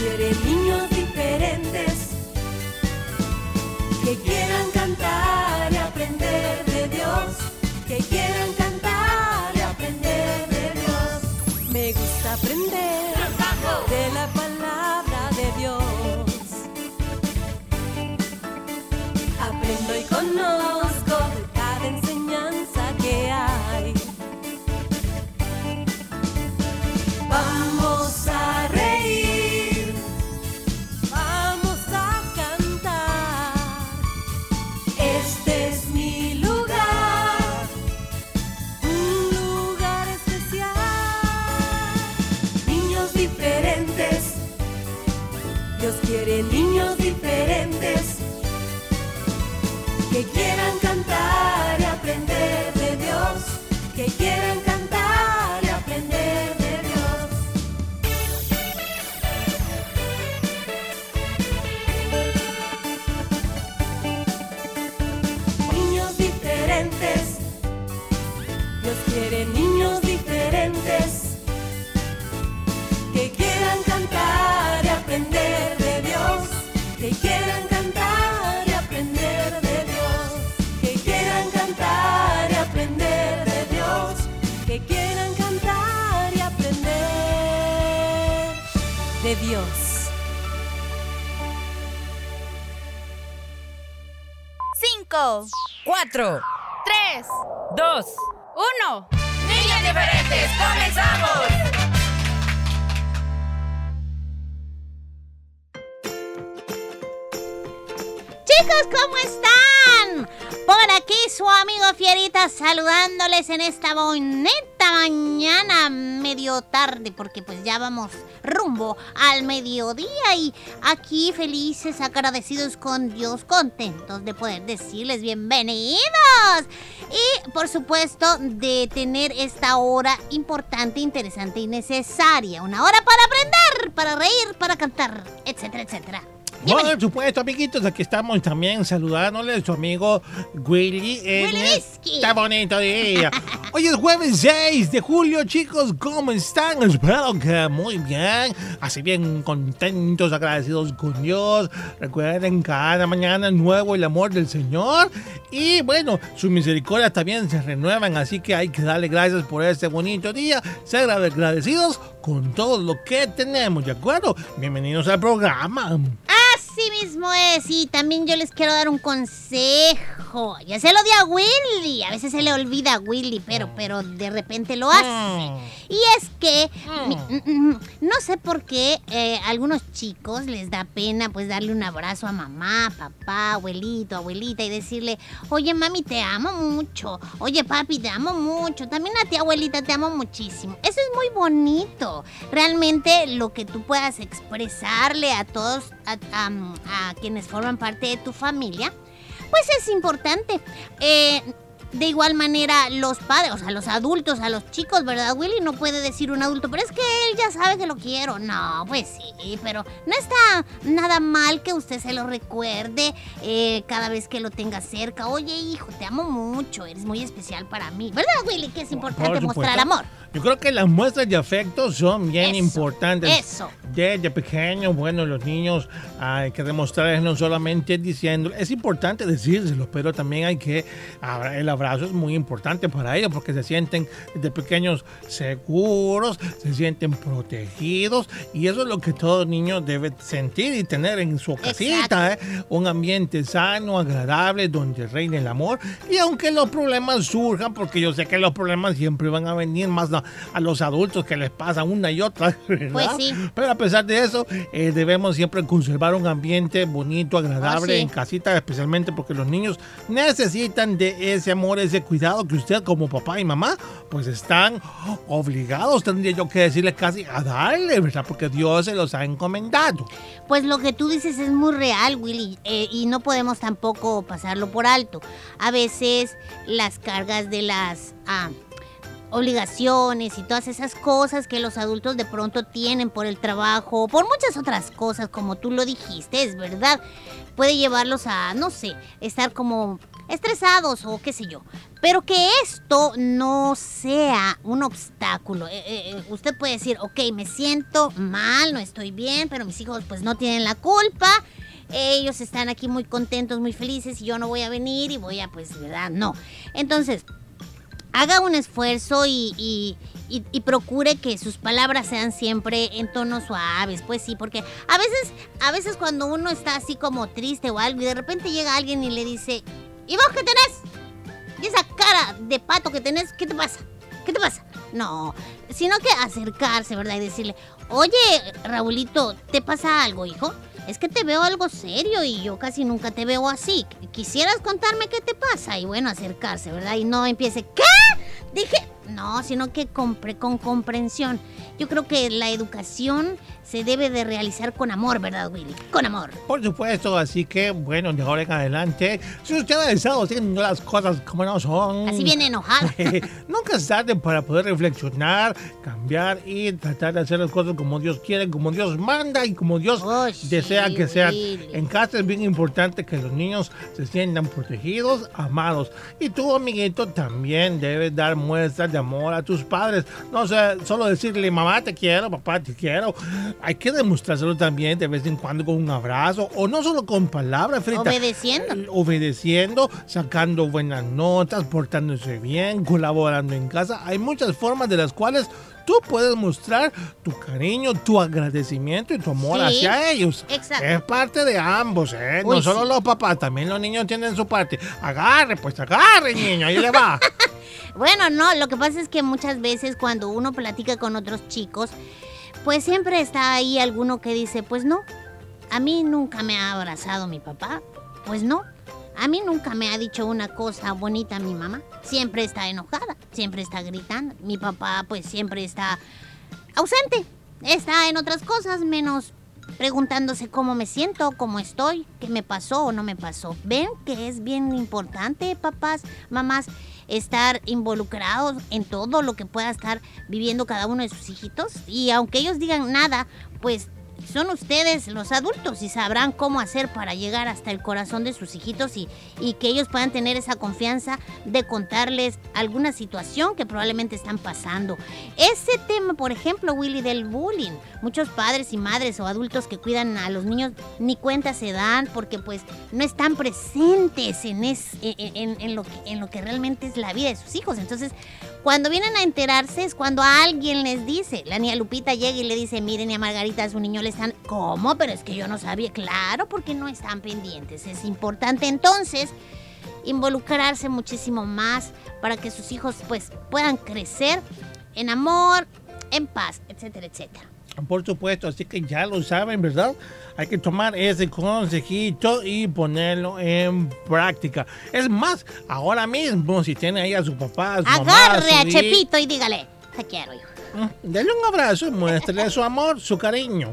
Perelinhos de Dios. Cinco, Cuatro, tres, dos, uno. niños diferentes, comenzamos. Chicos, ¿cómo están? Por aquí su amigo Fierita saludándoles en esta bonita mañana, medio tarde, porque pues ya vamos rumbo al mediodía y aquí felices, agradecidos con Dios, contentos de poder decirles bienvenidos. Y por supuesto de tener esta hora importante, interesante y necesaria. Una hora para aprender, para reír, para cantar, etcétera, etcétera. Por supuesto, amiguitos, aquí estamos también saludándoles a su amigo Willy en este bonito día. Hoy es jueves 6 de julio, chicos, ¿cómo están? Espero que muy bien, así bien contentos, agradecidos con Dios. Recuerden, cada mañana nuevo el amor del Señor y bueno, sus misericordias también se renuevan, así que hay que darle gracias por este bonito día, ser agradecidos con todo lo que tenemos, ¿de acuerdo? Bienvenidos al programa. Así mismo es, y también yo les quiero dar un consejo. Ya se lo di a Willy, a veces se le olvida a Willy, pero, pero de repente lo hace. Mm. Y es que, mm, mm, no sé por qué eh, a algunos chicos les da pena pues darle un abrazo a mamá, papá, abuelito, abuelita y decirle, oye mami, te amo mucho, oye papi, te amo mucho, también a ti abuelita, te amo muchísimo. Eso es muy bonito. Realmente lo que tú puedas expresarle a todos, a, a- a quienes forman parte de tu familia, pues es importante. Eh, de igual manera, los padres, o sea, los adultos, a los chicos, ¿verdad, Willy? No puede decir un adulto, pero es que él ya sabe que lo quiero. No, pues sí, pero no está nada mal que usted se lo recuerde eh, cada vez que lo tenga cerca. Oye, hijo, te amo mucho, eres muy especial para mí. ¿Verdad, Willy? Que es importante Por mostrar amor. Yo creo que las muestras de afecto son bien Eso, importantes. eso. Desde pequeños, bueno, los niños hay que demostrarles no solamente diciendo, es importante decírselo, pero también hay que, el abrazo es muy importante para ellos porque se sienten desde pequeños seguros, se sienten protegidos y eso es lo que todo niño debe sentir y tener en su casita, ¿eh? un ambiente sano, agradable, donde reine el amor y aunque los problemas surjan, porque yo sé que los problemas siempre van a venir más a, a los adultos que les pasa una y otra, ¿verdad? Pues sí. Pero a pesar de eso, eh, debemos siempre conservar un ambiente bonito, agradable Oh, sí. en casita, especialmente porque los niños necesitan de ese amor, ese cuidado que usted como papá y mamá, pues están obligados, tendría yo que decirle casi a darle, ¿verdad? Porque Dios se los ha encomendado. Pues lo que tú dices es muy real, Willy, eh, y no podemos tampoco pasarlo por alto. A veces las cargas de las ah, obligaciones y todas esas cosas que los adultos de pronto tienen por el trabajo, por muchas otras cosas, como tú lo dijiste, es verdad, puede llevarlos a, no sé, estar como estresados o qué sé yo. Pero que esto no sea un obstáculo. Eh, eh, eh, usted puede decir, ok, me siento mal, no estoy bien, pero mis hijos pues no tienen la culpa. Ellos están aquí muy contentos, muy felices y yo no voy a venir y voy a pues, ¿verdad? No. Entonces, haga un esfuerzo y, y- procure que sus palabras sean siempre en tonos suaves, pues sí, porque a veces, a veces cuando uno está así como triste o algo y de repente llega alguien y le dice, ¿y vos qué tenés? Y esa cara de pato que tenés, ¿qué te pasa? ¿Qué te pasa? No, sino que acercarse, ¿verdad? Y decirle, oye, Raulito, ¿te pasa algo, hijo? Es que te veo algo serio y yo casi nunca te veo así. ¿Quisieras contarme qué te pasa? Y bueno, acercarse, ¿verdad? Y no empiece, ¿qué? Dije, no, sino que compre, con comprensión. Yo creo que la educación se debe de realizar con amor, ¿verdad, Willy? Con amor. Por supuesto, así que bueno, de ahora en adelante, si usted ha estado haciendo las cosas como no son. Así viene enojada. Nunca es tarde para poder reflexionar, cambiar y tratar de hacer las cosas como Dios quiere, como Dios manda y como Dios Oh, sí, desea que sean. Willy. En casa es bien importante que los niños se sientan protegidos, amados. Y tú, amiguito, también debes dar muestras de amor a tus padres. No sé, solo decirle, mamá te quiero, papá te quiero. Hay que demostrárselo también de vez en cuando con un abrazo o no solo con palabras, Frita. Obedeciendo. Eh, obedeciendo, sacando buenas notas, portándose bien, colaborando en casa. Hay muchas formas de las cuales tú puedes mostrar tu cariño, tu agradecimiento y tu amor Sí, hacia ellos. exacto. Es parte de ambos, ¿eh? Uy, no solo sí. los papás, también los niños tienen su parte. Agarre, pues agarre, niño, ahí le va. Bueno, no, lo que pasa es que muchas veces cuando uno platica con otros chicos, pues siempre está ahí alguno que dice, pues no, a mí nunca me ha abrazado mi papá, pues no, a mí nunca me ha dicho una cosa bonita mi mamá, siempre está enojada, siempre está gritando, mi papá pues siempre está ausente, está en otras cosas menos preguntándose cómo me siento, cómo estoy, qué me pasó o no me pasó. Ven que es bien importante, papás, mamás, estar involucrados en todo lo que pueda estar viviendo cada uno de sus hijitos. Y aunque ellos digan nada, pues son ustedes los adultos y sabrán cómo hacer para llegar hasta el corazón de sus hijitos y, y que ellos puedan tener esa confianza de contarles alguna situación que probablemente están pasando. Ese tema, por ejemplo, Willy, del bullying. Muchos padres y madres o adultos que cuidan a los niños ni cuenta se dan porque pues no están presentes en, es- en, en- en lo, que, en lo que realmente es la vida de sus hijos. Entonces, cuando vienen a enterarse es cuando alguien les dice. La niña Lupita llega y le dice, miren, niña Margarita, a su niño le ¿Cómo? Pero es que yo no sabía. Claro, porque no están pendientes. Es importante entonces involucrarse muchísimo más para que sus hijos pues puedan crecer en amor, en paz, etcétera, etcétera. Por supuesto, así que ya lo saben, ¿verdad? Hay que tomar ese consejito y ponerlo en práctica. Es más, ahora mismo, si tiene ahí a su papá, a su mamá, Agarre a su Chepito y dígale, te quiero, hijo. Mm, Dele un abrazo muéstrele su amor, su cariño.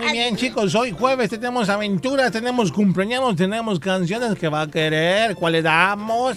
Muy bien, chicos, hoy jueves tenemos aventuras, tenemos cumpleaños, tenemos canciones que va a querer, ¿cuál le damos?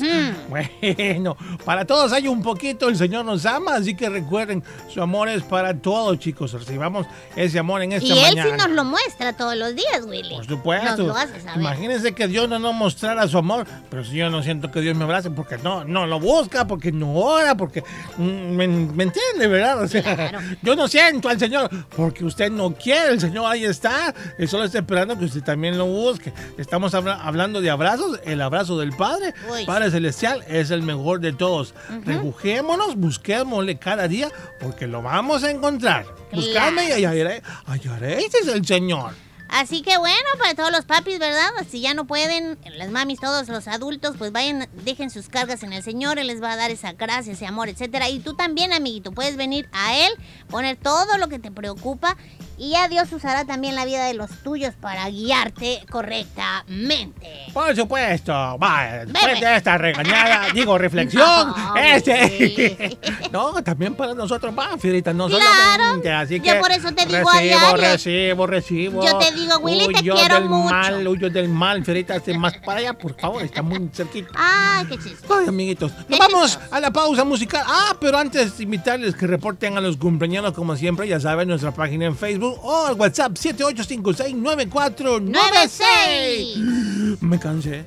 Bueno, para todos hay un poquito, el Señor nos ama, así que recuerden, su amor es para todos, chicos, recibamos ese amor en esta Y él mañana. sí nos lo muestra todos los días, Willy. Por supuesto. Nos lo hace saber. Imagínense que Dios no nos mostrara su amor, pero si yo no siento que Dios me abrace, porque no, no lo busca, porque no ora, porque mm, me, me entiende, ¿verdad? O sea, Claro. yo no siento al Señor, porque usted no quiere, el Señor ahí está, solo está esperando que usted también lo busque. Estamos habla- hablando de abrazos, el abrazo del Padre, Uy. Padre Celestial es el mejor de todos. Rebujémonos, busquémosle cada día, porque lo vamos a encontrar. Buscadme y hallaré, hallaréis es el Señor. Así que bueno, para todos los papis, ¿verdad? Si ya no pueden, las mamis, todos los adultos, pues vayan, dejen sus cargas en el Señor, Él les va a dar esa gracia, ese amor, etcétera. Y tú también, amiguito, puedes venir a Él, poner todo lo que te preocupa y ya Dios usará también la vida de los tuyos para guiarte correctamente. Por supuesto, va, después de esta regañada, digo reflexión, No, este, no, también para nosotros va, Fierita, no Claro, solamente, así yo que por eso te digo recibo, recibo, recibo, Yo te digo, Willy, te quiero del mucho. mal, huyo del mal, Fierita, hazte más para allá, por favor, está muy cerquita. Ay, qué chiste. Ay, amiguitos, ¿Qué nos vamos chistos? a la pausa musical. Ah, pero antes invitarles que reporten a los cumpleaños, como siempre, ya saben, nuestra página en Facebook o el WhatsApp 78569496. Me cansé.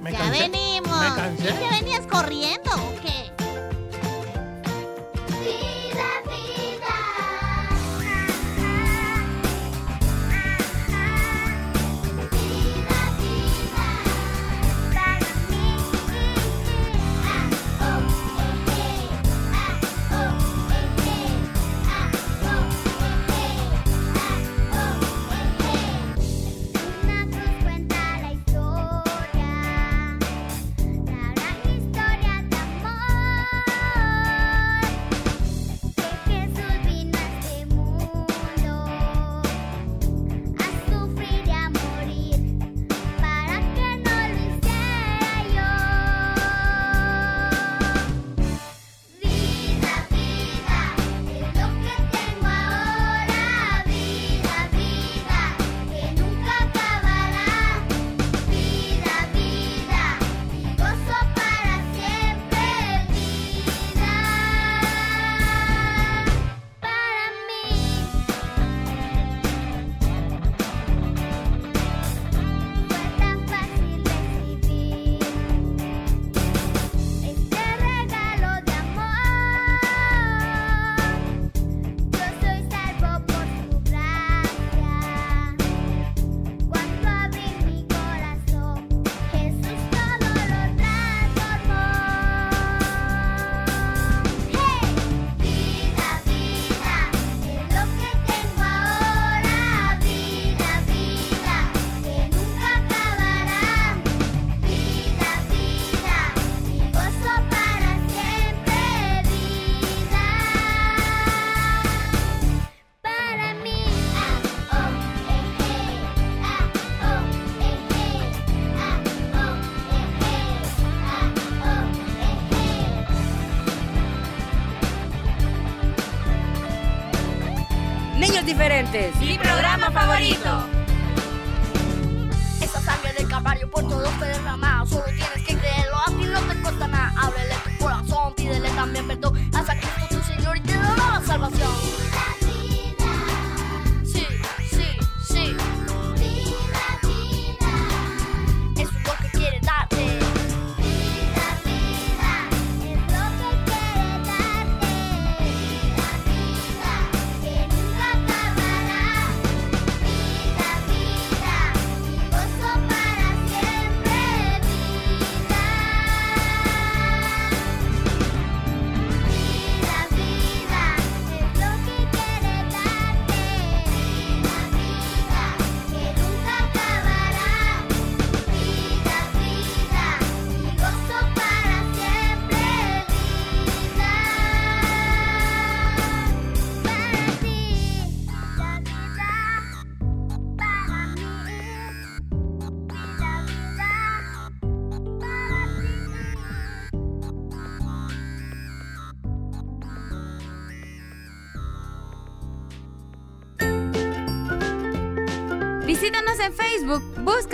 Me ya cansé. venimos. Me cansé. ¿Y que venías corriendo o qué?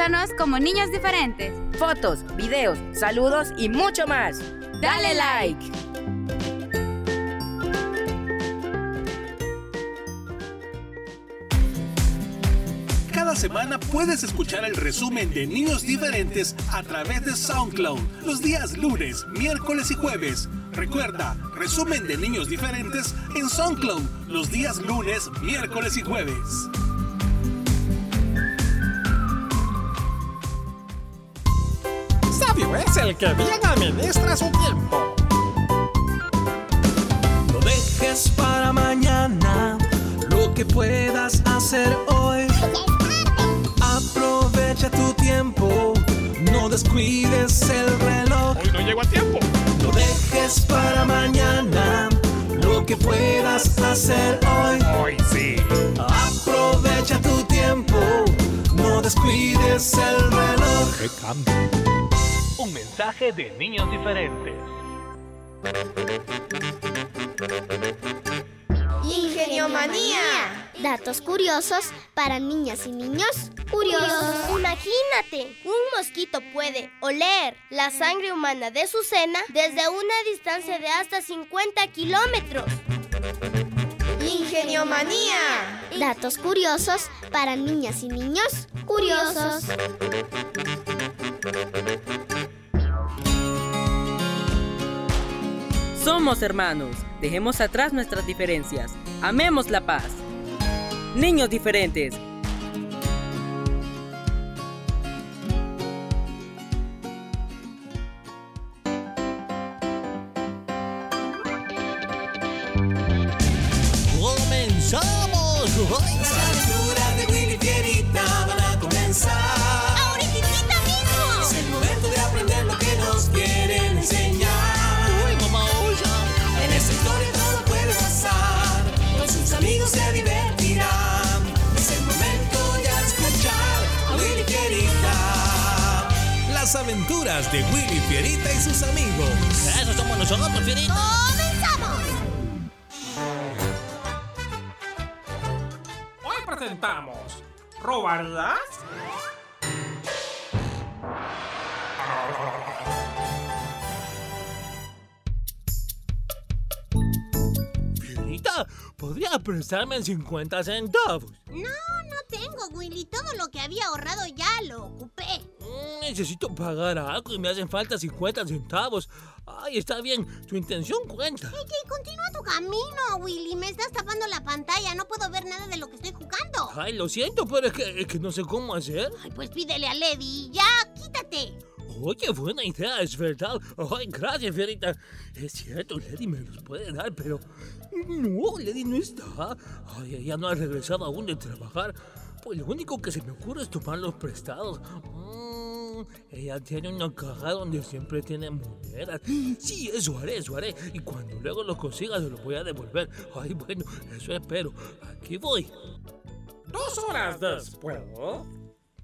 Búscanos como Niños Diferentes. Fotos, videos, saludos y mucho más. Dale like. Cada semana puedes escuchar el resumen de Niños Diferentes a través de SoundCloud los días lunes, miércoles y jueves. Recuerda, resumen de Niños Diferentes en SoundCloud los días lunes, miércoles y jueves. Es el que bien administra su tiempo. No dejes para mañana lo que puedas hacer hoy. Aprovecha tu tiempo, no descuides el reloj. Hoy no llego a tiempo. No dejes para mañana lo que puedas hacer hoy. Hoy sí. Aprovecha tu tiempo, no descuides el reloj. ¡Qué cambio! Un mensaje de Niños Diferentes. Ingeniomanía. Datos curiosos para niñas y niños curiosos. Imagínate, un mosquito puede oler la sangre humana de su cena desde una distancia de hasta 50 kilómetros. Ingeniomanía. Datos curiosos para niñas y niños curiosos. Somos hermanos. Dejemos atrás nuestras diferencias. Amemos la paz. Niños diferentes. Aventuras de Willy Fierita y sus amigos. Eso somos nosotros, Fierita. ¡Comenzamos! Hoy presentamos. ¿Robarlas? ¿Podría prestarme 50 centavos? No, no tengo, Willy. Todo lo que había ahorrado ya lo ocupé. Mm, Necesito pagar algo y me hacen falta 50 centavos. Ay, está bien, tu intención cuenta. Oye, continúa tu camino, Willy. Me estás tapando la pantalla. No puedo ver nada de lo que estoy jugando. Ay, lo siento, pero es que, es que no sé cómo hacer. Ay, pues pídele a Lady. Ya, quítate. Oye, buena idea, es verdad. Ay, gracias, Fierita. Es cierto, Lady me los puede dar, pero... No, Lady no está. Ay, ella no ha regresado aún de trabajar. Pues lo único que se me ocurre es tomarlos prestados. Mm, ella tiene una caja donde siempre tiene monedas. Sí, eso haré, eso haré. Y cuando luego los consiga, se los voy a devolver. Ay, bueno, eso espero. Aquí voy. Dos horas después.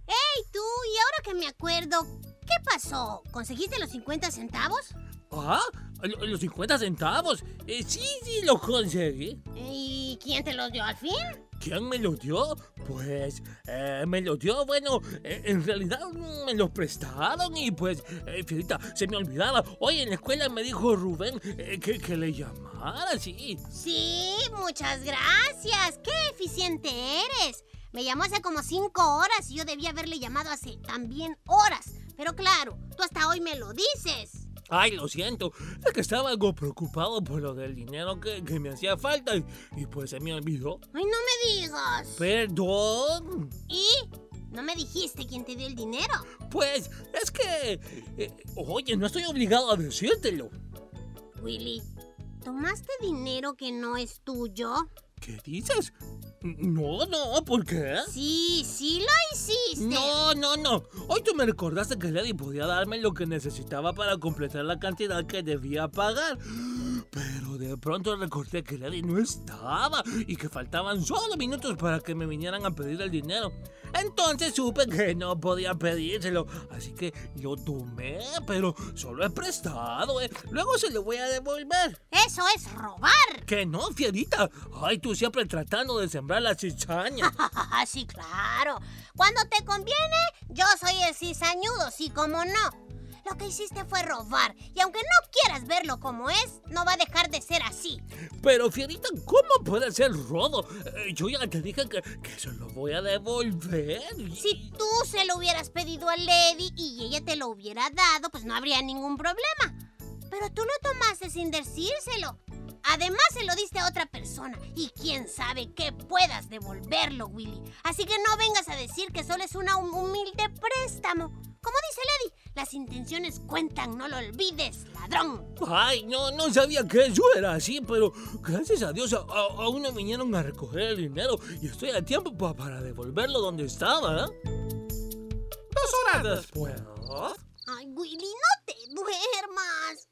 ¡Ey, tú! Y ahora que me acuerdo, ¿qué pasó? ¿Conseguiste los 50 centavos? Ah, Lo- Los 50 centavos. Eh, sí, sí, lo conseguí. ¿Y quién te los dio al fin? ¿Quién me lo dio? Pues eh, me lo dio, bueno, eh, en realidad me los prestaron y pues, eh, Fierita, se me olvidaba. Hoy en la escuela me dijo Rubén eh, que, que le llamara, sí. Sí, muchas gracias. ¡Qué eficiente eres! Me llamó hace como cinco horas y yo debía haberle llamado hace también horas. Pero claro, tú hasta hoy me lo dices. Ay, lo siento, es que estaba algo preocupado por lo del dinero que, que me hacía falta y, y pues se me olvidó. Ay, no me digas. Perdón. ¿Y? ¿No me dijiste quién te dio el dinero? Pues es que... eh, oye, no estoy obligado a decírtelo. Willy, ¿tomaste dinero que no es tuyo? ¿Qué dices? No, no, ¿por qué? Sí, sí lo hiciste. No, no, no. Hoy tú me recordaste que Lady podía darme lo que necesitaba para completar la cantidad que debía pagar. De pronto recordé que Lady no estaba y que faltaban solo minutos para que me vinieran a pedir el dinero. Entonces supe que no podía pedírselo, así que lo tomé, pero solo he prestado, ¿eh? Luego se lo voy a devolver. Eso es robar. Que no, fierita. Ay, tú siempre tratando de sembrar la cizaña. sí, claro. Cuando te conviene, yo soy el cizañudo, sí como no. Lo que hiciste fue robar. Y aunque no quieras verlo como es, no va a dejar de ser así. Pero, Fierita, ¿cómo puede ser robo? Eh, Yo ya te dije que, que se lo voy a devolver. Si tú se lo hubieras pedido a Lady y ella te lo hubiera dado, pues no habría ningún problema. Pero tú lo tomaste sin decírselo. Además se lo diste a otra persona y quién sabe que puedas devolverlo, Willy. Así que no vengas a decir que solo es una hum- humilde préstamo. Como dice Lady, las intenciones cuentan, no lo olvides, ladrón. Ay, no, no sabía que eso era así, pero gracias a Dios a- a- aún no vinieron a recoger el dinero y estoy a tiempo pa- para devolverlo donde estaba. Dos horas después. Ay, Willy, no te duermas.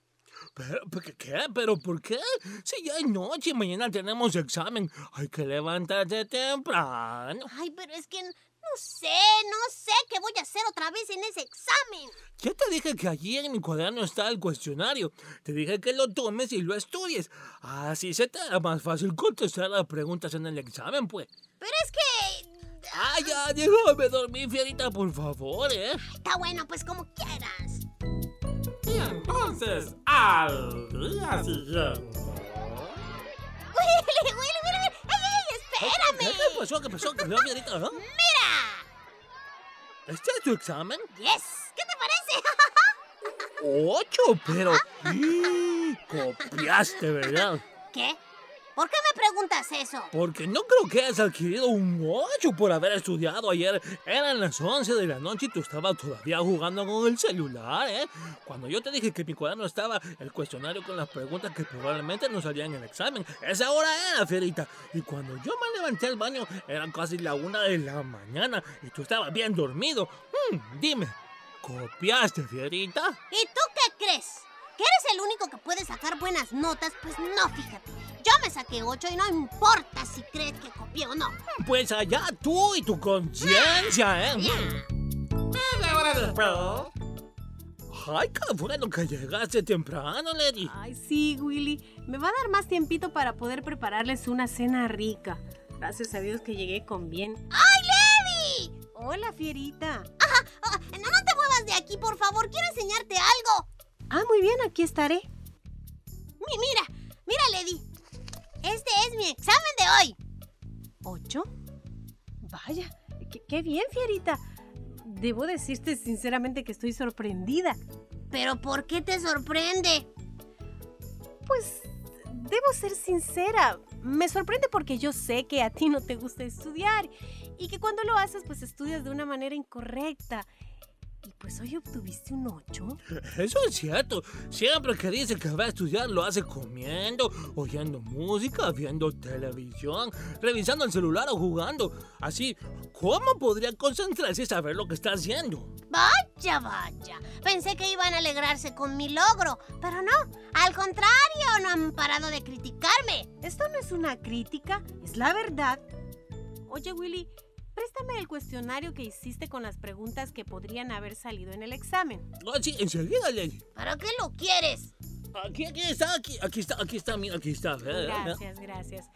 Pero, ¿qué, ¿Qué? ¿Pero por qué? Si ya es noche y mañana tenemos examen, hay que levantarse temprano. Ay, pero es que no sé, no sé qué voy a hacer otra vez en ese examen. Ya te dije que allí en mi cuaderno está el cuestionario. Te dije que lo tomes y lo estudies. Así se te hará más fácil contestar las preguntas en el examen, pues. Pero es que... ¡Ay, ya! Déjame dormir, fierita, por favor, ¿eh? Está bueno, pues como quieras. Y entonces, al día siguiente. espérame! qué pasó? ¿Qué pasó? ¿Qué pasó? ¿eh? ¡Mira! ¿Este es tu examen? ¡Yes! ¿Qué te parece? ¡Ocho! Pero... ¡y! Copiaste, ¿verdad? ¿Qué? ¿Por qué me preguntas eso? Porque no creo que hayas adquirido un 8 por haber estudiado ayer. Eran las 11 de la noche y tú estabas todavía jugando con el celular, ¿eh? Cuando yo te dije que en mi cuaderno estaba el cuestionario con las preguntas que probablemente no salían en el examen, esa hora era, Fierita. Y cuando yo me levanté al baño, eran casi la una de la mañana y tú estabas bien dormido. Hmm, dime, ¿copiaste, Fierita? ¿Y tú qué crees? ¿Que eres el único que puede sacar buenas notas? Pues no, fíjate. Yo me saqué 8 y no importa si crees que copié o no. Pues allá tú y tu conciencia, ¿eh? Después. Ay, qué bueno que llegaste temprano, Lady. Ay, sí, Willy. Me va a dar más tiempito para poder prepararles una cena rica. Gracias a Dios que llegué con bien. ¡Ay, Levi! Hola, fierita. Ah, no, no te muevas de aquí, por favor. Quiero enseñarte algo. Ah, muy bien, aquí estaré. Mi examen de hoy. ¿Ocho? Vaya, qué, qué bien, fierita. Debo decirte sinceramente que estoy sorprendida. ¿Pero por qué te sorprende? Pues debo ser sincera. Me sorprende porque yo sé que a ti no te gusta estudiar y que cuando lo haces pues estudias de una manera incorrecta. Y pues hoy obtuviste un 8. Eso es cierto. Siempre que dice que va a estudiar lo hace comiendo, oyendo música, viendo televisión, revisando el celular o jugando. Así, ¿cómo podría concentrarse y saber lo que está haciendo? Vaya, vaya. Pensé que iban a alegrarse con mi logro, pero no. Al contrario, no han parado de criticarme. Esto no es una crítica, es la verdad. Oye, Willy, préstame el cuestionario que hiciste con las preguntas que podrían haber salido en el examen. Ah, sí, enseguida, Lady. ¿Para qué lo quieres? Aquí, aquí está, aquí, aquí está, aquí está, mira, aquí está. Gracias, gracias.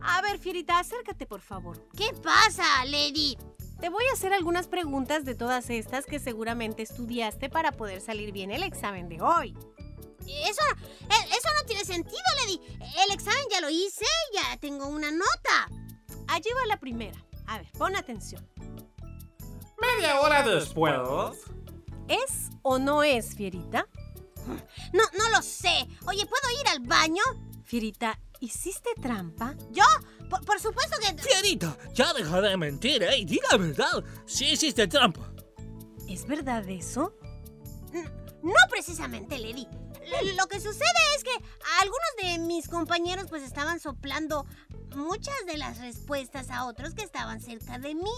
A ver, Fierita, acércate, por favor. ¿Qué pasa, Lady? Te voy a hacer algunas preguntas de todas estas que seguramente estudiaste para poder salir bien el examen de hoy. Eso, eh, eso no tiene sentido, Lady. El examen ya lo hice, ya tengo una nota. Allí va la primera. A ver, pon atención. Media hora después. ¿Es o no es, Fierita? No, no lo sé. Oye, ¿puedo ir al baño? Fierita, ¿hiciste trampa? ¿Yo? Por, por supuesto que... Fierita, ya deja de mentir, ¿eh? Y di la verdad. Sí hiciste trampa. ¿Es verdad eso? No precisamente, Lady. Lo que sucede es que algunos de mis compañeros pues estaban soplando muchas de las respuestas a otros que estaban cerca de mí.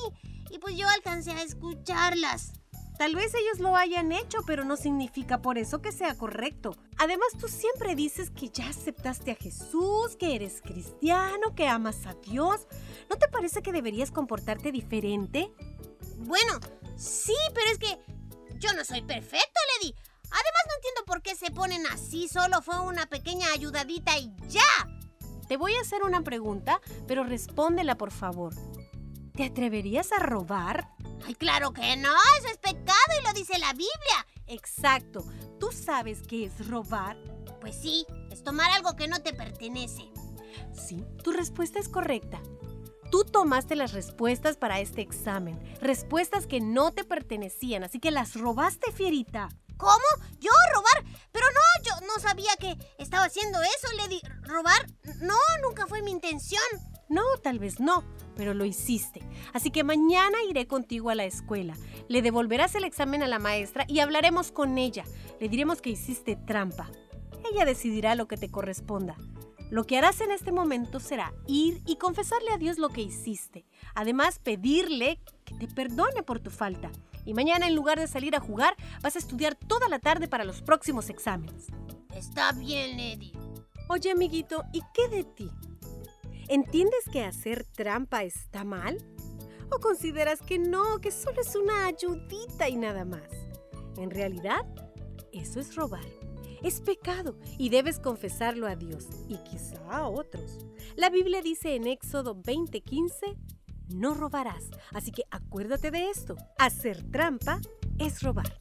Y pues yo alcancé a escucharlas. Tal vez ellos lo hayan hecho, pero no significa por eso que sea correcto. Además, tú siempre dices que ya aceptaste a Jesús, que eres cristiano, que amas a Dios. ¿No te parece que deberías comportarte diferente? Bueno, sí, pero es que yo no soy perfecto, Lady. Además no entiendo por qué se ponen así. Solo fue una pequeña ayudadita y ya. Te voy a hacer una pregunta, pero respóndela por favor. ¿Te atreverías a robar? Ay, claro que no. Eso es pecado y lo dice la Biblia. Exacto. ¿Tú sabes qué es robar? Pues sí, es tomar algo que no te pertenece. Sí, tu respuesta es correcta. Tú tomaste las respuestas para este examen, respuestas que no te pertenecían, así que las robaste, Fierita. ¿Cómo? ¿Yo robar? Pero no, yo no sabía que estaba haciendo eso, Lady. ¿Robar? No, nunca fue mi intención. No, tal vez no, pero lo hiciste. Así que mañana iré contigo a la escuela. Le devolverás el examen a la maestra y hablaremos con ella. Le diremos que hiciste trampa. Ella decidirá lo que te corresponda. Lo que harás en este momento será ir y confesarle a Dios lo que hiciste. Además, pedirle que te perdone por tu falta. Y mañana, en lugar de salir a jugar, vas a estudiar toda la tarde para los próximos exámenes. Está bien, Lady. Oye, amiguito, ¿y qué de ti? ¿Entiendes que hacer trampa está mal? ¿O consideras que no, que solo es una ayudita y nada más? En realidad, eso es robar. Es pecado y debes confesarlo a Dios y quizá a otros. La Biblia dice en Éxodo 20:15, no robarás. Así que acuérdate de esto. Hacer trampa es robar.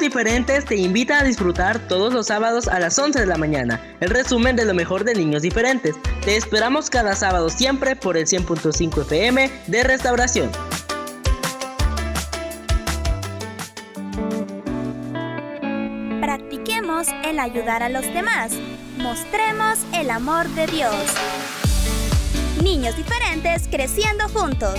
Diferentes te invita a disfrutar todos los sábados a las 11 de la mañana el resumen de lo mejor de Niños Diferentes. Te esperamos cada sábado siempre por el 100.5 FM de Restauración. Practiquemos el ayudar a los demás. Mostremos el amor de Dios. Niños diferentes creciendo juntos.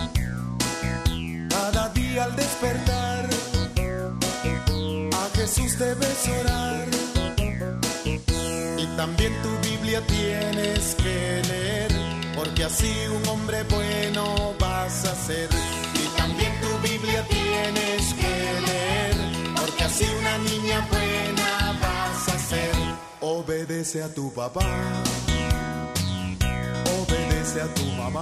Al despertar, a Jesús debes orar. Y también tu Biblia tienes que leer, porque así un hombre bueno vas a ser. Y también tu Biblia tienes que leer, porque así una niña buena vas a ser. Obedece a tu papá, obedece a tu mamá.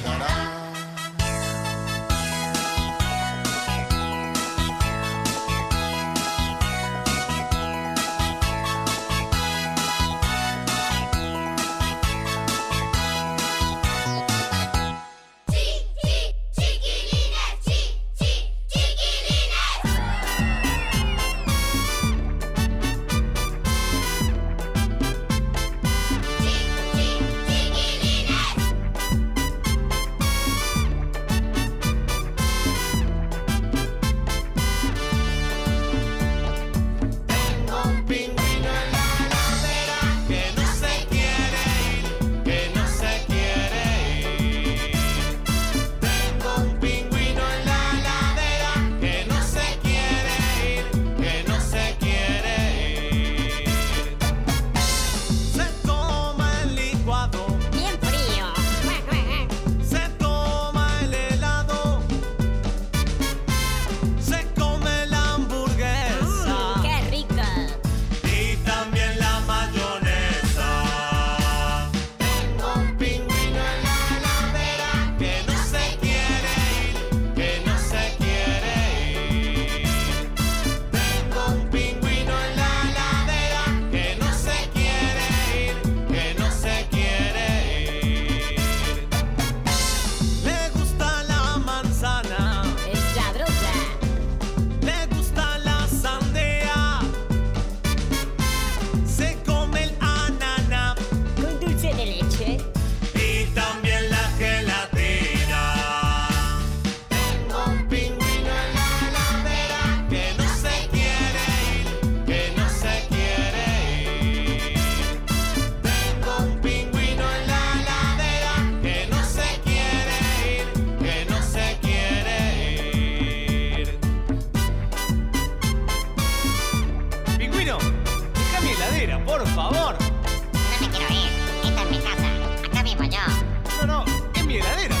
por favor. No me quiero ir. Esta es mi casa. Acá vivo yo. No, no, es mi heladera.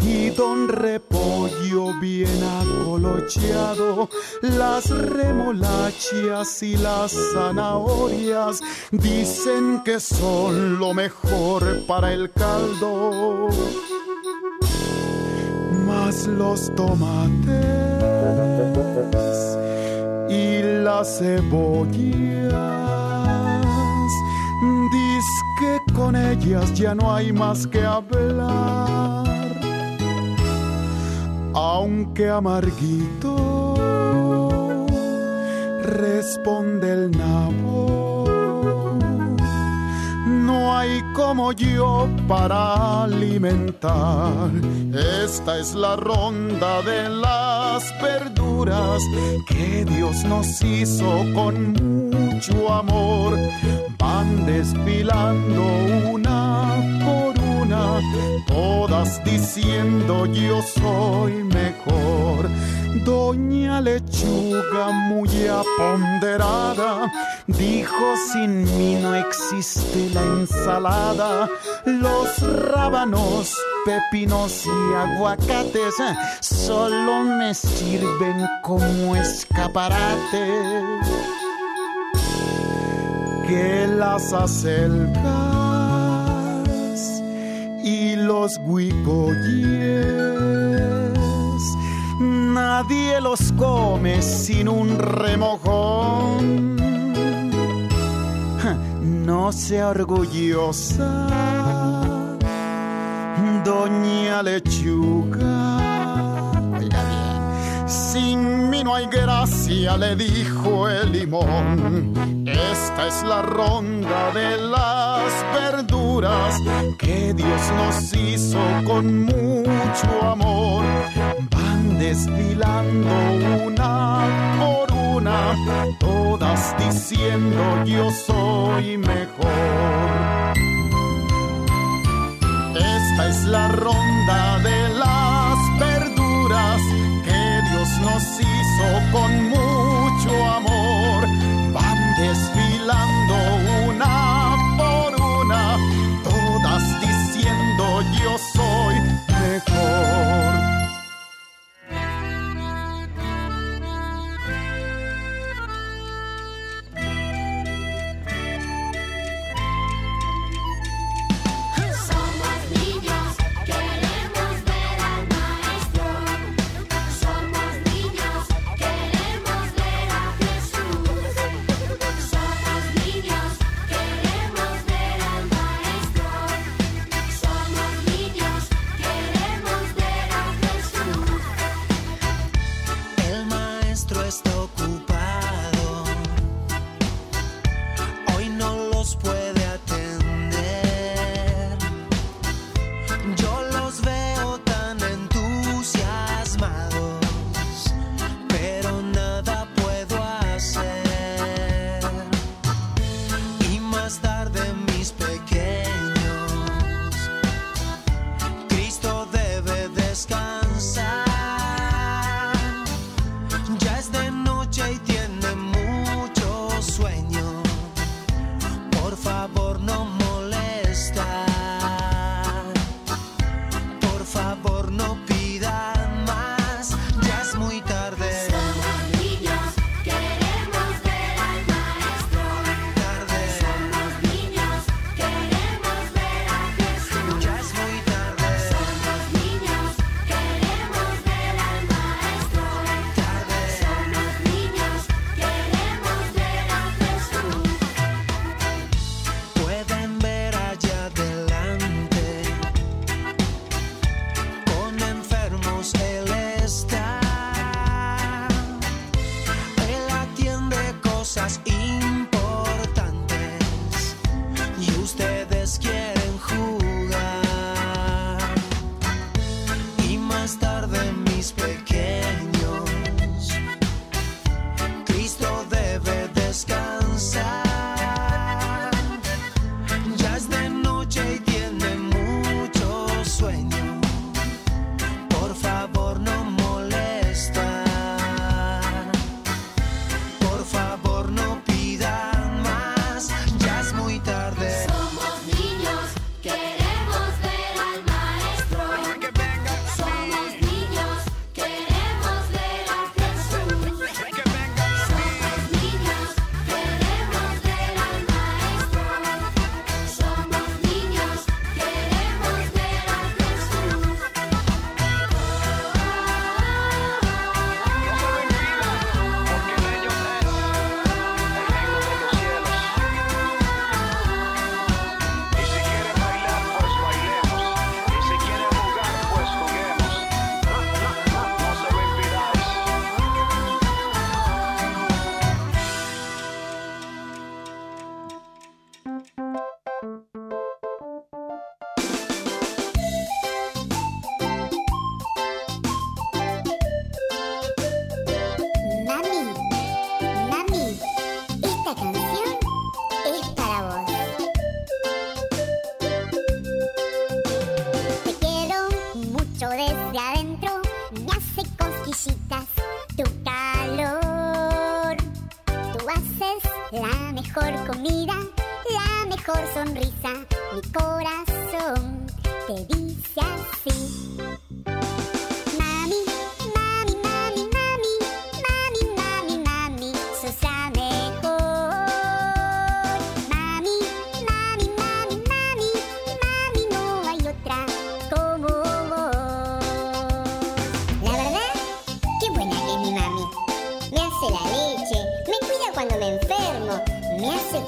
don repollo bien acolocheado, las remolachas y las zanahorias dicen que son lo mejor para el caldo. Más los tomates y las cebollas Diz que con ellas ya no hay más que hablar. Aunque amarguito responde el nabo, no hay como yo para alimentar. Esta es la ronda de las verduras que Dios nos hizo con mucho amor. Van desfilando una por todas diciendo yo soy mejor. Doña Lechuga muy aponderada dijo sin mí no existe la ensalada. Los rábanos, pepinos y aguacates solo me sirven como escaparate. Que las acelgas y los huicoyes nadie los come sin un remojón. No sea orgullosa, doña lechuga. Sin mí no hay gracia, le dijo el limón. Esta es la ronda de las verduras que Dios nos hizo con mucho amor. Van desfilando una por una, todas diciendo yo soy mejor. Esta es la ronda de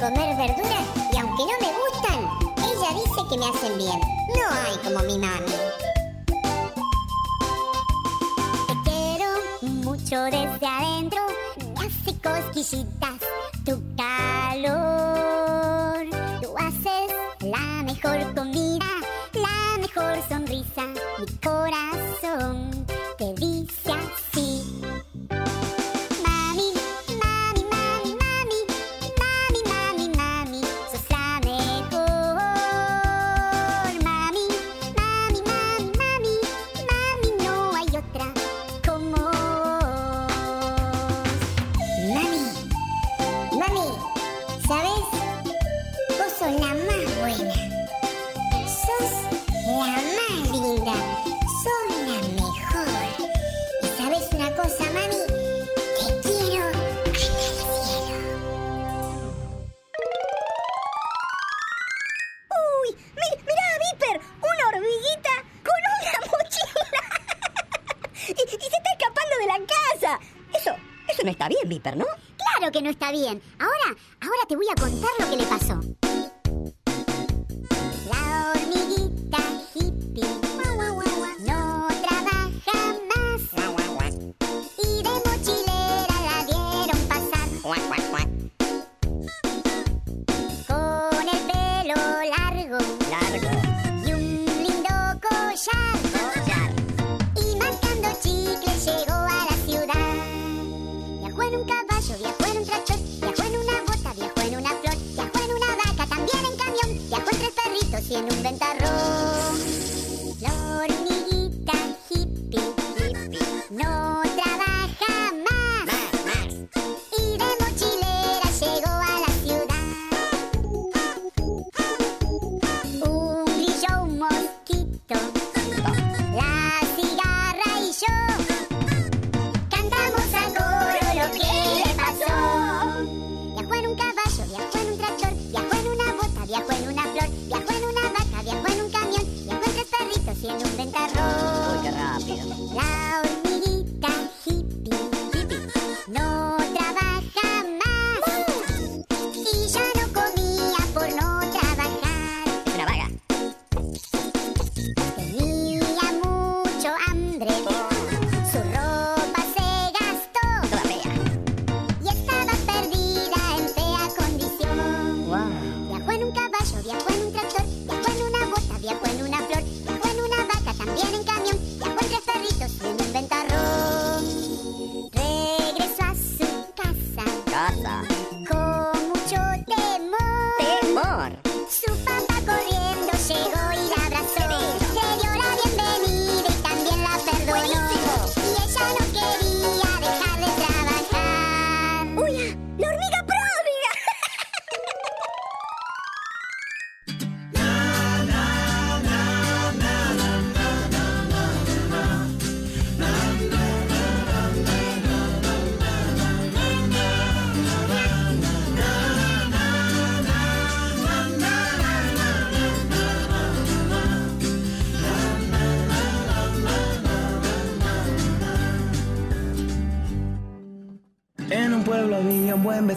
comer verduras y aunque no me gustan, ella dice que me hacen bien. No hay como mi mami. Te quiero mucho desde adentro, me hace cosquillitas tu calor. arroz.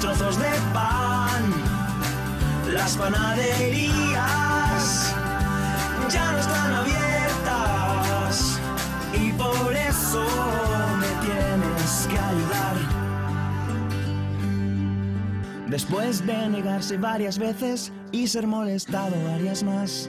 Trozos de pan. Las panaderías ya no están abiertas y por eso me tienes que ayudar. Después de negarse varias veces y ser molestado varias más,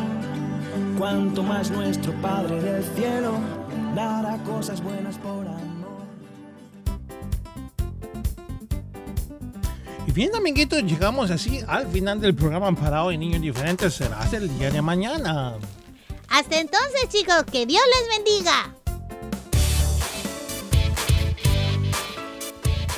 cuanto más nuestro Padre del cielo dará cosas buenas por amor. Y bien, amiguitos, llegamos así al final del programa para hoy, Niños Diferentes. Será hasta el día de mañana. Hasta entonces, chicos, que Dios les bendiga.